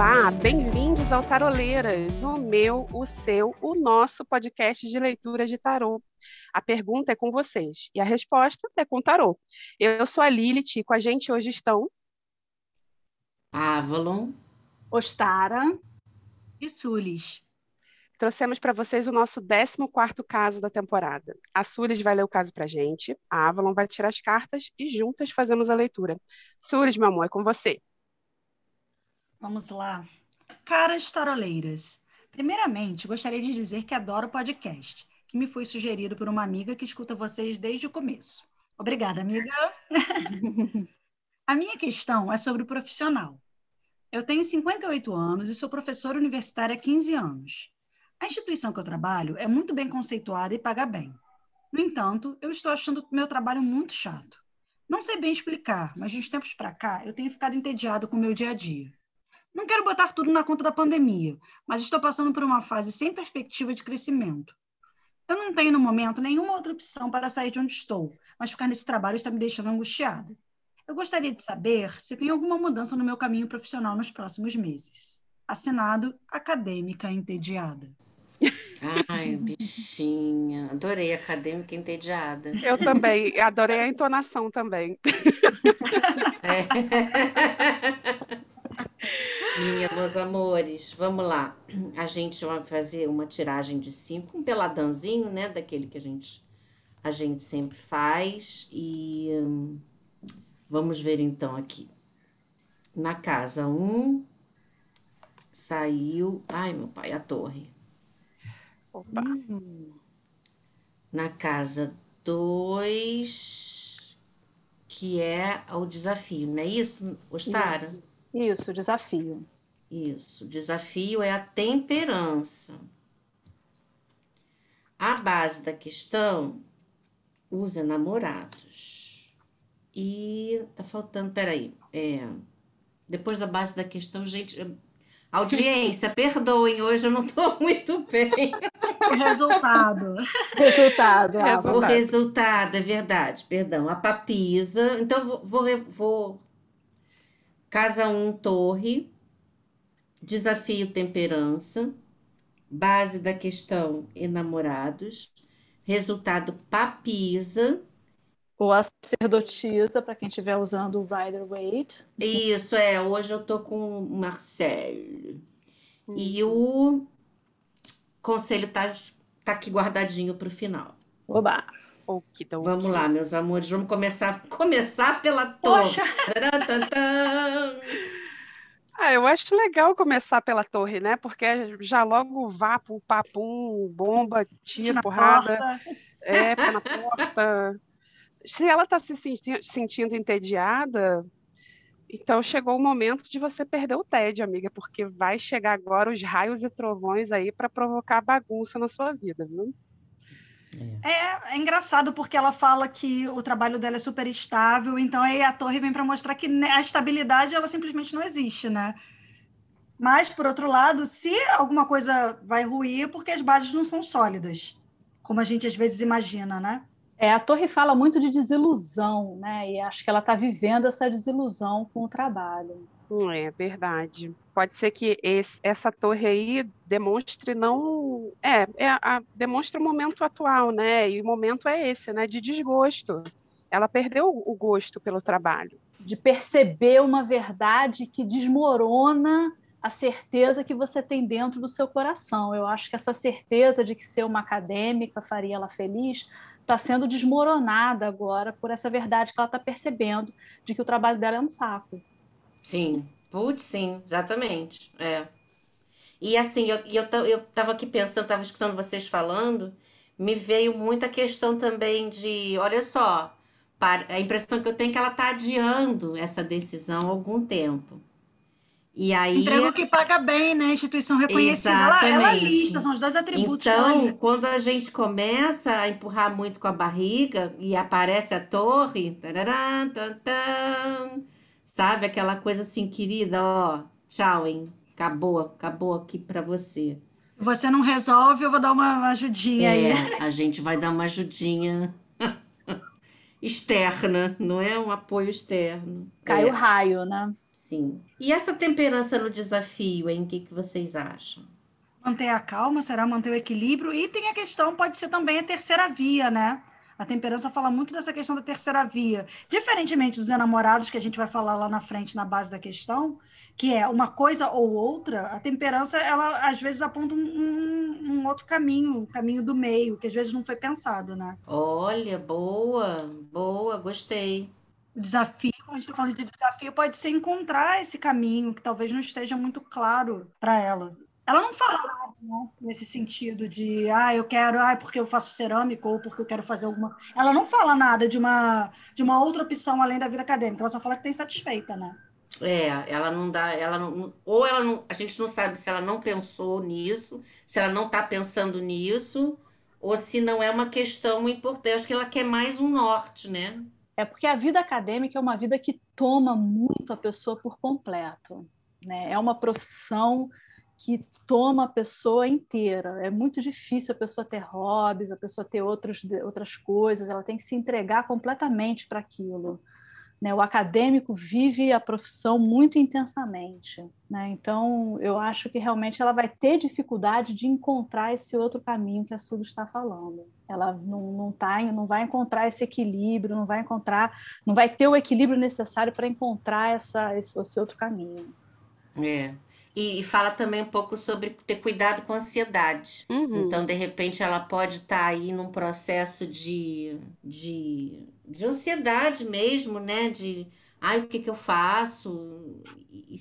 Olá, bem-vindos ao Taroleiras, o meu, o seu, o nosso podcast de leitura de tarô. A pergunta é com vocês e a resposta é com tarô. Eu sou a Lilith e com a gente hoje estão Avalon, Ostara e Sulis. Trouxemos para vocês o nosso 14 caso da temporada. A Sulis vai ler o caso para a gente, a Avalon vai tirar as cartas e juntas fazemos a leitura. Sulis, meu amor, é com você. Vamos lá. Caras taroleiras, primeiramente gostaria de dizer que adoro o podcast, que me foi sugerido por uma amiga que escuta vocês desde o começo. Obrigada, amiga. a minha questão é sobre o profissional. Eu tenho 58 anos e sou professora universitária há 15 anos. A instituição que eu trabalho é muito bem conceituada e paga bem. No entanto, eu estou achando meu trabalho muito chato. Não sei bem explicar, mas de uns tempos para cá eu tenho ficado entediado com o meu dia a dia. Não quero botar tudo na conta da pandemia, mas estou passando por uma fase sem perspectiva de crescimento. Eu não tenho, no momento, nenhuma outra opção para sair de onde estou, mas ficar nesse trabalho está me deixando angustiada. Eu gostaria de saber se tem alguma mudança no meu caminho profissional nos próximos meses. Assinado Acadêmica Entediada. Ai, bichinha. Adorei acadêmica entediada. Eu também, adorei a entonação também. É. Minha, meus amores, vamos lá. A gente vai fazer uma tiragem de cinco, um peladanzinho, né? Daquele que a gente, a gente sempre faz. E hum, vamos ver então aqui. Na casa um, saiu. Ai, meu pai, a torre. Opa. Hum. Na casa 2, que é o desafio, não é isso, Ostara? Isso, isso, desafio. Isso, o desafio é a temperança. A base da questão, os enamorados. E tá faltando, peraí, é, depois da base da questão, gente, Audiência, perdoem, hoje eu não estou muito bem. O resultado. Resultado. Ah, o resultado, é verdade, perdão. A papisa. Então, vou, vou, vou. Casa 1, um, torre. Desafio, temperança. Base da questão, enamorados. Resultado, papisa. Ou a sacerdotisa, para quem estiver usando o Rider Waite. Isso, é. Hoje eu tô com o Marcel. Uhum. E o conselho tá, tá aqui guardadinho para o final. Oba! Vamos lá, meus amores. Vamos começar, começar pela torre. Poxa! Ah, eu acho legal começar pela torre, né? Porque já logo vapo, papum, bomba, tiro, porrada. Porta. É, pé na porta se ela está se sentindo entediada, então chegou o momento de você perder o tédio, amiga, porque vai chegar agora os raios e trovões aí para provocar bagunça na sua vida, viu? É, é, engraçado porque ela fala que o trabalho dela é super estável, então aí a torre vem para mostrar que a estabilidade ela simplesmente não existe, né? Mas, por outro lado, se alguma coisa vai ruir, é porque as bases não são sólidas, como a gente às vezes imagina, né? É, a Torre fala muito de desilusão, né? E acho que ela está vivendo essa desilusão com o trabalho. É verdade. Pode ser que esse, essa torre aí demonstre não. É, é a, demonstra o momento atual, né? E o momento é esse, né? De desgosto. Ela perdeu o gosto pelo trabalho. De perceber uma verdade que desmorona a certeza que você tem dentro do seu coração. Eu acho que essa certeza de que ser uma acadêmica faria ela feliz está sendo desmoronada agora por essa verdade que ela está percebendo de que o trabalho dela é um saco. Sim, putz, sim, exatamente. É. E assim, eu, eu, eu tava aqui pensando, estava escutando vocês falando, me veio muita questão também de, olha só, a impressão que eu tenho é que ela está adiando essa decisão há algum tempo. E aí, Emprego que paga bem, né? Instituição reconhecida. Ela, ela lista, são os dois atributos. Então, quando a gente começa a empurrar muito com a barriga e aparece a torre, tarará, sabe? Aquela coisa assim, querida, ó, tchau, hein? Acabou, acabou aqui para você. Se você não resolve, eu vou dar uma ajudinha é, aí. A gente vai dar uma ajudinha externa, não é um apoio externo. Cai é. o raio, né? Sim. E essa temperança no desafio, hein? O que, que vocês acham? Manter a calma, será manter o equilíbrio. E tem a questão, pode ser também a terceira via, né? A temperança fala muito dessa questão da terceira via. Diferentemente dos enamorados, que a gente vai falar lá na frente, na base da questão, que é uma coisa ou outra, a temperança, ela às vezes aponta um, um outro caminho, o um caminho do meio, que às vezes não foi pensado, né? Olha, boa, boa, gostei. Desafio, a gente está falando de desafio, pode ser encontrar esse caminho que talvez não esteja muito claro para ela. Ela não fala nada né, nesse sentido de, ah, eu quero, ah, porque eu faço cerâmica ou porque eu quero fazer alguma. Ela não fala nada de uma, de uma outra opção além da vida acadêmica, ela só fala que está insatisfeita, né? É, ela não dá, ela não, ou ela não, a gente não sabe se ela não pensou nisso, se ela não está pensando nisso, ou se não é uma questão importante. Eu acho que ela quer mais um norte, né? É porque a vida acadêmica é uma vida que toma muito a pessoa por completo, né? É uma profissão que toma a pessoa inteira. É muito difícil a pessoa ter hobbies, a pessoa ter outros, outras coisas, ela tem que se entregar completamente para aquilo. Né? O acadêmico vive a profissão muito intensamente. Né? Então, eu acho que realmente ela vai ter dificuldade de encontrar esse outro caminho que a Sulu está falando. Ela não, não, tá, não vai encontrar esse equilíbrio, não vai encontrar, não vai ter o equilíbrio necessário para encontrar essa, esse, esse outro caminho. É, e, fala também um pouco sobre ter cuidado com a ansiedade. Uhum. Então, de repente, ela pode estar tá aí num processo de, de, de ansiedade mesmo, né? De, ai, o que, que eu faço? E,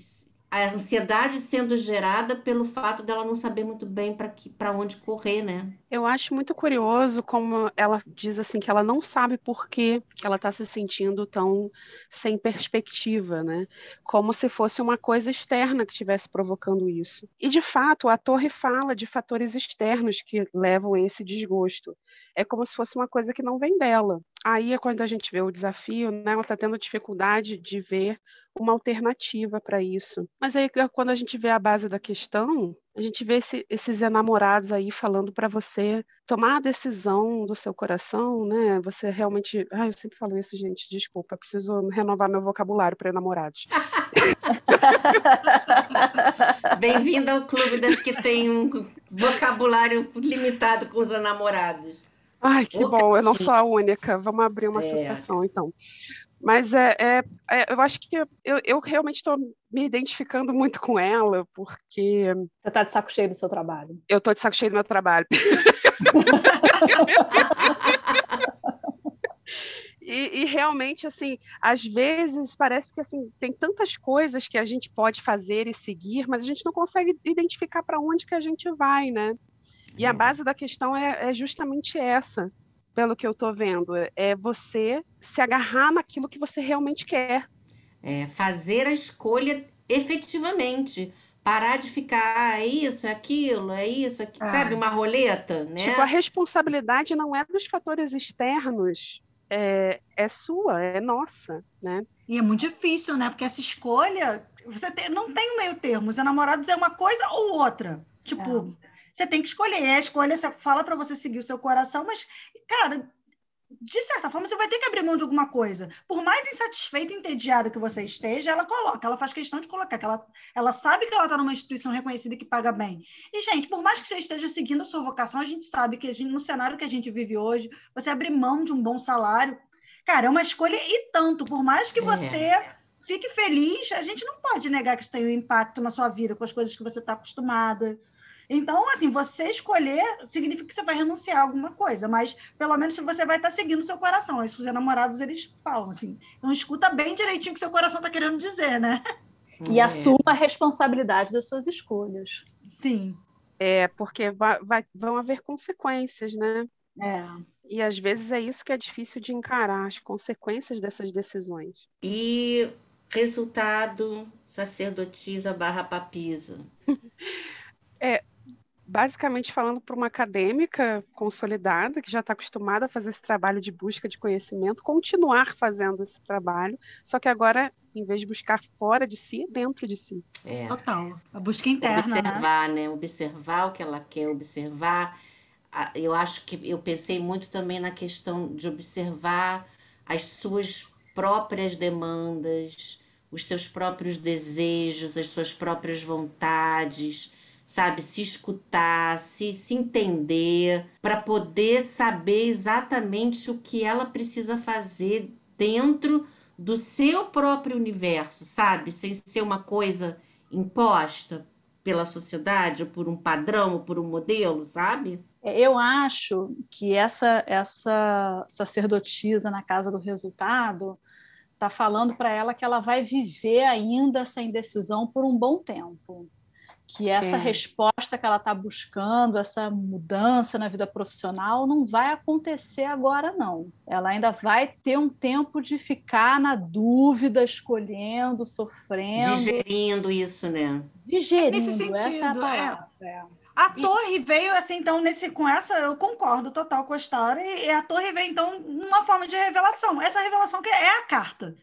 a ansiedade sendo gerada pelo fato dela não saber muito bem para onde correr, né? Eu acho muito curioso como ela diz assim que ela não sabe por que ela está se sentindo tão sem perspectiva, né? Como se fosse uma coisa externa que estivesse provocando isso. E de fato, a torre fala de fatores externos que levam a esse desgosto. É como se fosse uma coisa que não vem dela. Aí é quando a gente vê o desafio, né? Ela está tendo dificuldade de ver uma alternativa para isso. Mas aí, quando a gente vê a base da questão, a gente vê esse, esses enamorados aí falando para você tomar a decisão do seu coração, né? Você realmente. Ah, eu sempre falo isso, gente, desculpa, preciso renovar meu vocabulário para enamorados. Bem-vindo ao clube das que tem um vocabulário limitado com os enamorados. Ai, que bom, eu não sou a única. Vamos abrir uma é. associação, então. Mas é, é, é, eu acho que eu, eu realmente estou me identificando muito com ela, porque. Você está de saco cheio do seu trabalho. Eu estou de saco cheio do meu trabalho. E, e, realmente, assim, às vezes parece que assim tem tantas coisas que a gente pode fazer e seguir, mas a gente não consegue identificar para onde que a gente vai, né? E a base da questão é, é justamente essa pelo que eu estou vendo, é você se agarrar naquilo que você realmente quer. É, fazer a escolha efetivamente. Parar de ficar, ah, é isso, é aquilo, é isso, é, ah. sabe, uma roleta, né? Tipo, a responsabilidade não é dos fatores externos, é, é sua, é nossa, né? E é muito difícil, né? Porque essa escolha, você tem, não tem um meio termo. Os namorados é uma coisa ou outra. Tipo, é. Você tem que escolher. A escolha você fala para você seguir o seu coração, mas, cara, de certa forma, você vai ter que abrir mão de alguma coisa. Por mais insatisfeita e entediada que você esteja, ela coloca, ela faz questão de colocar, que ela, ela sabe que ela está numa instituição reconhecida que paga bem. E, gente, por mais que você esteja seguindo a sua vocação, a gente sabe que gente, no cenário que a gente vive hoje, você abrir mão de um bom salário, cara, é uma escolha e tanto. Por mais que é. você é. fique feliz, a gente não pode negar que isso tem um impacto na sua vida, com as coisas que você está acostumada. Então, assim, você escolher significa que você vai renunciar a alguma coisa, mas pelo menos você vai estar seguindo o seu coração. Isso os namorados eles falam assim. Então, escuta bem direitinho o que seu coração está querendo dizer, né? E é. assuma a responsabilidade das suas escolhas. Sim. É, porque vai, vai, vão haver consequências, né? É. E às vezes é isso que é difícil de encarar, as consequências dessas decisões. E resultado sacerdotisa barra papisa. é, basicamente falando para uma acadêmica consolidada, que já está acostumada a fazer esse trabalho de busca de conhecimento, continuar fazendo esse trabalho, só que agora, em vez de buscar fora de si, dentro de si. É. Total. A busca interna. Né? Observar, né? né? Observar o que ela quer, observar. Eu acho que eu pensei muito também na questão de observar as suas próprias demandas, os seus próprios desejos, as suas próprias vontades, sabe? Se escutar, se, se entender, para poder saber exatamente o que ela precisa fazer dentro do seu próprio universo, sabe? Sem ser uma coisa imposta pela sociedade, ou por um padrão, ou por um modelo, sabe? É, eu acho que essa, essa sacerdotisa na Casa do Resultado está falando para ela que ela vai viver ainda essa indecisão por um bom tempo. Que essa é. resposta que ela está buscando, essa mudança na vida profissional, não vai acontecer agora, não. Ela ainda vai ter um tempo de ficar na dúvida, escolhendo, sofrendo. Digerindo isso, né? Digerindo, Nesse sentido, essa é a é. palavra. É. A torre veio assim, então, nesse, com essa, eu concordo total com a história, e a torre veio, então, numa forma de revelação. Essa revelação que é a carta.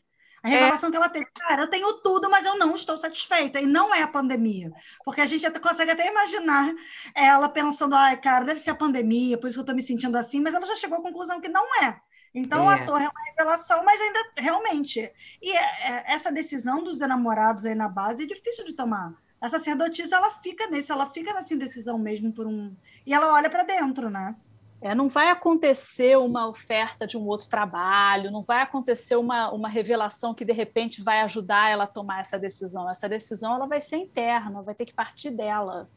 A revelação é. que ela teve, cara, eu tenho tudo, mas eu não estou satisfeita. E não é a pandemia. Porque a gente até, consegue até imaginar ela pensando, ai, cara, deve ser a pandemia, por isso que eu estou me sentindo assim, mas ela já chegou à conclusão que não é. Então, é. a torre é uma revelação, mas ainda, realmente. E é, é, essa decisão dos enamorados aí na base é difícil de tomar a sacerdotisa ela fica nesse, ela fica nessa indecisão mesmo por um. E ela olha para dentro, né? É, não vai acontecer uma oferta de um outro trabalho, não vai acontecer uma, uma revelação que de repente vai ajudar ela a tomar essa decisão. Essa decisão ela vai ser interna, vai ter que partir dela.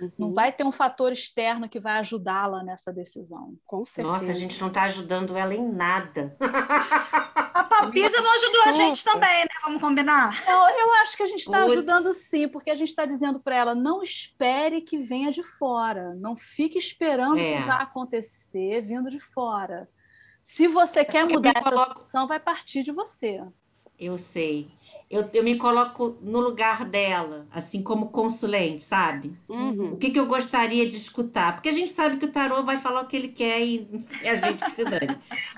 Uhum. Não vai ter um fator externo que vai ajudá-la nessa decisão. Com certeza. Nossa, a gente não está ajudando ela em nada. A Papisa não ajudou a gente também, né? Vamos combinar? Não, eu acho que a gente está ajudando sim, porque a gente está dizendo para ela: não espere que venha de fora. Não fique esperando é. que vai acontecer vindo de fora. Se você quer mudar essa coloco... situação, vai partir de você. Eu sei eu, eu me coloco no lugar dela, assim como consulente, sabe? Uhum. O que, que eu gostaria de escutar? Porque a gente sabe que o tarô vai falar o que ele quer e é a gente que se dane.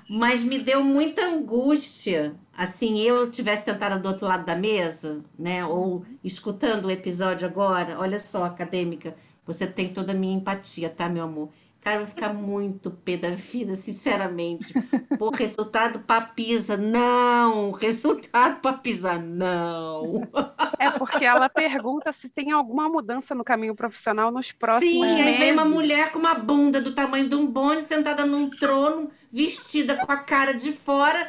Mas me deu muita angústia, assim, eu tivesse sentada do outro lado da mesa, né? Ou escutando o episódio agora. Olha só, acadêmica, você tem toda a minha empatia, tá, meu amor? Cara, eu vou ficar muito pé da vida, sinceramente. Pô, resultado papisa, não! Resultado papisa, não! É porque ela pergunta se tem alguma mudança no caminho profissional nos próximos Sim, meses. Sim, aí vem uma mulher com uma bunda do tamanho de um bone, sentada num trono, vestida com a cara de fora,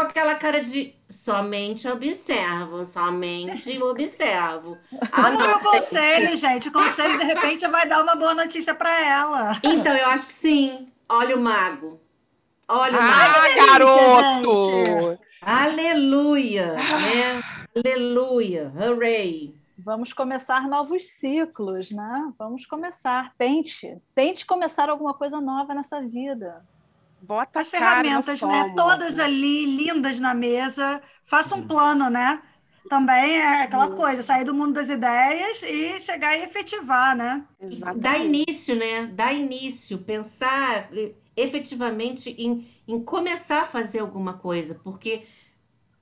com aquela cara de somente observo, somente observo. Ah, não, o conselho, gente. O conselho, de repente, vai dar uma boa notícia para ela. Então, eu acho que sim. Olha o mago. Olha o ah, mago. Ah, garoto! Aleluia! Né? Aleluia! Hooray! Vamos começar novos ciclos, né? Vamos começar. Tente. Tente começar alguma coisa nova nessa vida. Bota as ferramentas, né? Todas ali, lindas na mesa. Faça um plano, né? Também é aquela coisa, sair do mundo das ideias e chegar e efetivar, né? Exatamente. Dar início, né? Dar início, pensar efetivamente em, em começar a fazer alguma coisa, porque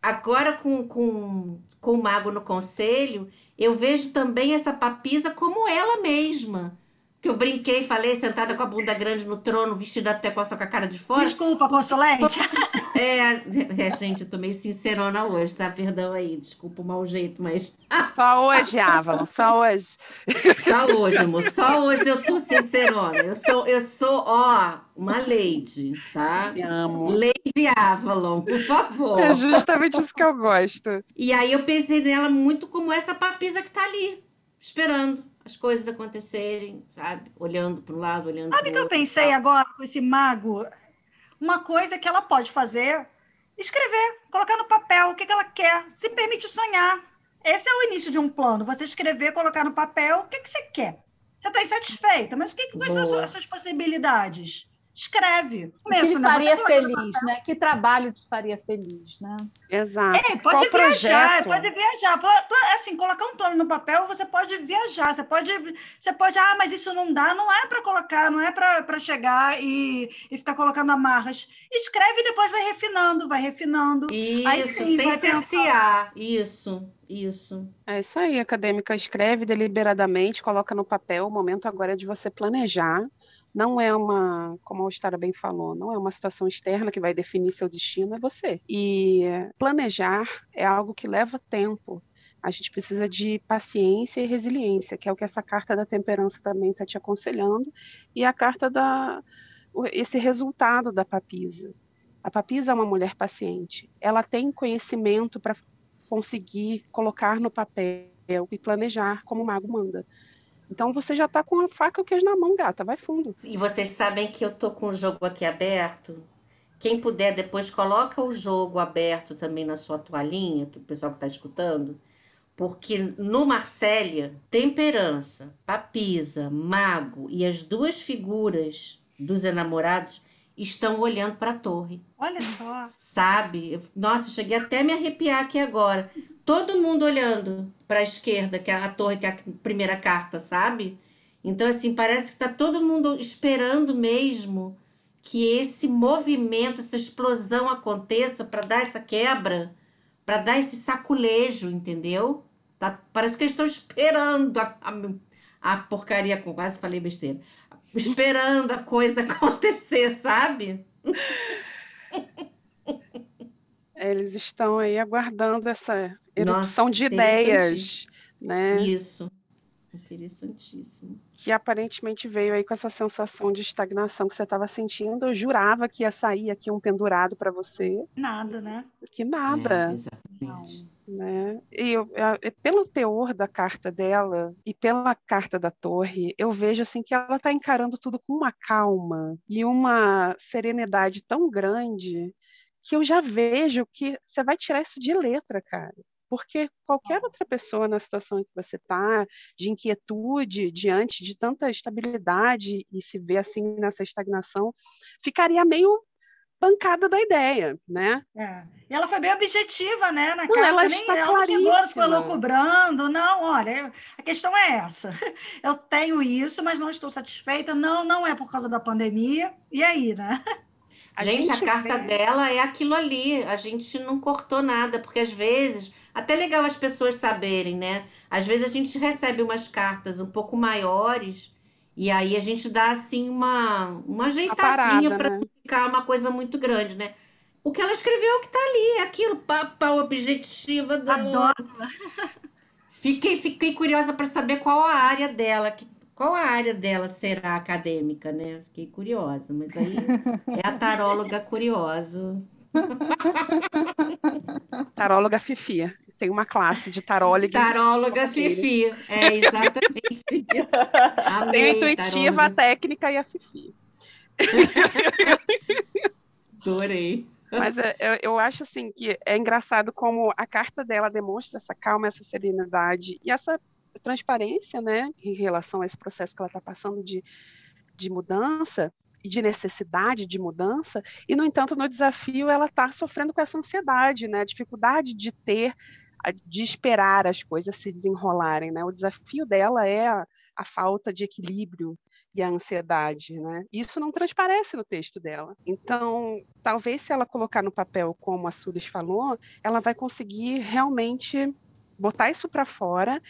agora com, com, com o mago no conselho, eu vejo também essa papisa como ela mesma que eu brinquei, falei, sentada com a bunda grande no trono, vestida até com a sua cara de fora. Desculpa, consulente. É, é, gente, eu tô meio sincerona hoje, tá? Perdão aí, desculpa o mau jeito, mas. Só hoje, Avalon, só hoje. Só hoje, amor, só hoje eu tô sincerona. Eu sou, eu sou, ó, uma lady, tá? Te amo. Lady Avalon, por favor. É justamente isso que eu gosto. E aí eu pensei nela muito como essa papisa que tá ali, esperando as coisas acontecerem, sabe? Olhando para um lado, olhando para o outro. Sabe que eu pensei agora com esse mago? Uma coisa que ela pode fazer, escrever, colocar no papel o que, que ela quer, se permite sonhar. Esse é o início de um plano. Você escrever, colocar no papel o que, que você quer. Você está insatisfeita, mas o que, quais são as suas possibilidades? Escreve. Começo, que te né? faria feliz, né? Que trabalho te faria feliz, né? Exato. É, pode Qual viajar, projeto? pode viajar. Assim, colocar um plano no papel, você pode viajar, você pode, você pode, ah, mas isso não dá, não é para colocar, não é para chegar e, e ficar colocando amarras. Escreve e depois vai refinando, vai refinando. Isso, aí, sim, sem cercear. Isso. Isso. É isso aí, acadêmica. Escreve deliberadamente, coloca no papel. O momento agora é de você planejar Não é uma, como a Ostara bem falou, não é uma situação externa que vai definir seu destino, é você. E planejar é algo que leva tempo. A gente precisa de paciência e resiliência, que é o que essa carta da temperança também está te aconselhando, e a carta da esse resultado da papisa. A papisa é uma mulher paciente. Ela tem conhecimento para conseguir colocar no papel e planejar como o mago manda. Então você já está com a faca e o queijo na mão, gata, vai fundo. E vocês sabem que eu tô com o jogo aqui aberto. Quem puder depois coloca o jogo aberto também na sua toalhinha, que o pessoal que está escutando, porque no Marsella, temperança, papisa, mago e as duas figuras dos enamorados estão olhando para a torre. Olha só. Sabe? Nossa, cheguei até a me arrepiar aqui agora. Todo mundo olhando para a esquerda, que é a torre, que é a primeira carta, sabe? Então, assim, parece que está todo mundo esperando mesmo que esse movimento, essa explosão aconteça para dar essa quebra, para dar esse saculejo, entendeu? Tá, parece que eles estão esperando a, a, a porcaria, quase falei besteira, esperando a coisa acontecer, sabe? Eles estão aí aguardando essa erupção Nossa, de ideias, né? Isso. Interessantíssimo. Que aparentemente veio aí com essa sensação de estagnação que você estava sentindo. Eu jurava que ia sair aqui um pendurado para você. Nada, né? Que nada. É, exatamente. Né? E eu, eu, pelo teor da carta dela e pela carta da torre, eu vejo assim que ela está encarando tudo com uma calma e uma serenidade tão grande que eu já vejo que você vai tirar isso de letra, cara porque qualquer outra pessoa na situação em que você está, de inquietude diante de tanta estabilidade e se vê assim nessa estagnação, ficaria meio pancada da ideia, né? É. E ela foi bem objetiva, né, na não, carta. Ela Nem, está ela chegou, ficou loucubrando. Não, olha, a questão é essa. Eu tenho isso, mas não estou satisfeita. Não, não é por causa da pandemia. E aí, né? A gente, gente, a carta vê... dela é aquilo ali. A gente não cortou nada, porque às vezes até legal as pessoas saberem, né? Às vezes a gente recebe umas cartas um pouco maiores e aí a gente dá assim uma, uma ajeitadinha para né? ficar uma coisa muito grande, né? O que ela escreveu é o que tá ali, é aquilo, papa objetiva da. Adoro. Fiquei, fiquei curiosa para saber qual a área dela, que, qual a área dela será acadêmica, né? Fiquei curiosa, mas aí é a taróloga curiosa. Taróloga Fifia tem uma classe de taróloga. Taróloga Fifi, é exatamente isso. Amei, tem a intuitiva, taróloga. a técnica e a Fifi. Adorei. Mas é, eu, eu, acho assim que é engraçado como a carta dela demonstra essa calma, essa serenidade e essa transparência, né, em relação a esse processo que ela está passando de, de mudança e de necessidade de mudança, e no entanto no desafio ela está sofrendo com essa ansiedade, né, a dificuldade de ter de esperar as coisas se desenrolarem, né? O desafio dela é a, a falta de equilíbrio e a ansiedade, né? Isso não transparece no texto dela. Então, talvez se ela colocar no papel, como a Sulis falou, ela vai conseguir realmente botar isso para fora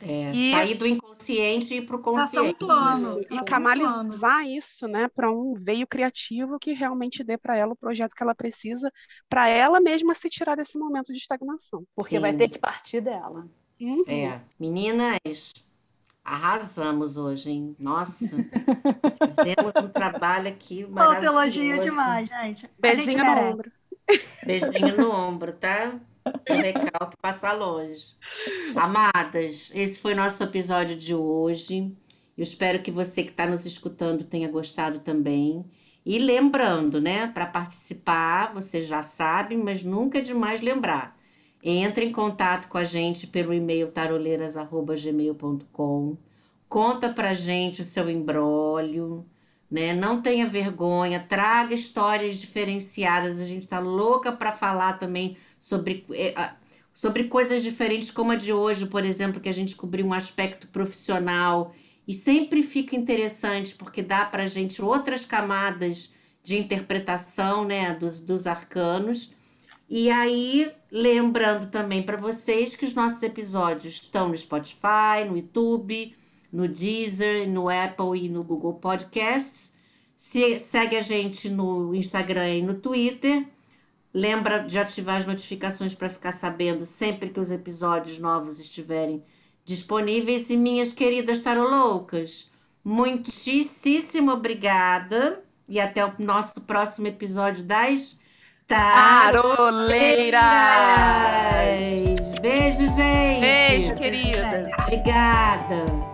é, e sair do inconsciente e ir para o consciente. Um plano, e canalizar um isso né, para um veio criativo que realmente dê para ela o projeto que ela precisa, para ela mesma se tirar desse momento de estagnação. Porque Sim. vai ter que partir dela. Uhum. É, meninas, arrasamos hoje, hein? Nossa, fizemos um trabalho aqui maravilhoso. elogio demais, gente. Beijinho gente no ombro. Beijinho no ombro, tá? Legal que passa longe. Amadas, esse foi nosso episódio de hoje. Eu espero que você que está nos escutando tenha gostado também. E lembrando, né, para participar, você já sabe, mas nunca é demais lembrar. Entre em contato com a gente pelo e-mail taroleiras@gmail.com. Conta pra gente o seu embrólio, né? Não tenha vergonha, traga histórias diferenciadas. A gente está louca para falar também sobre, é, sobre coisas diferentes, como a de hoje, por exemplo, que a gente cobriu um aspecto profissional. E sempre fica interessante, porque dá para a gente outras camadas de interpretação né, dos, dos arcanos. E aí, lembrando também para vocês que os nossos episódios estão no Spotify, no YouTube, no Deezer, no Apple e no Google Podcasts. Se, segue a gente no Instagram e no Twitter. Lembra de ativar as notificações para ficar sabendo sempre que os episódios novos estiverem disponíveis. E minhas queridas taroloucas, muitíssimo obrigada. E até o nosso próximo episódio das Taroleiras! Beijo, gente! Beijo, querida! Obrigada!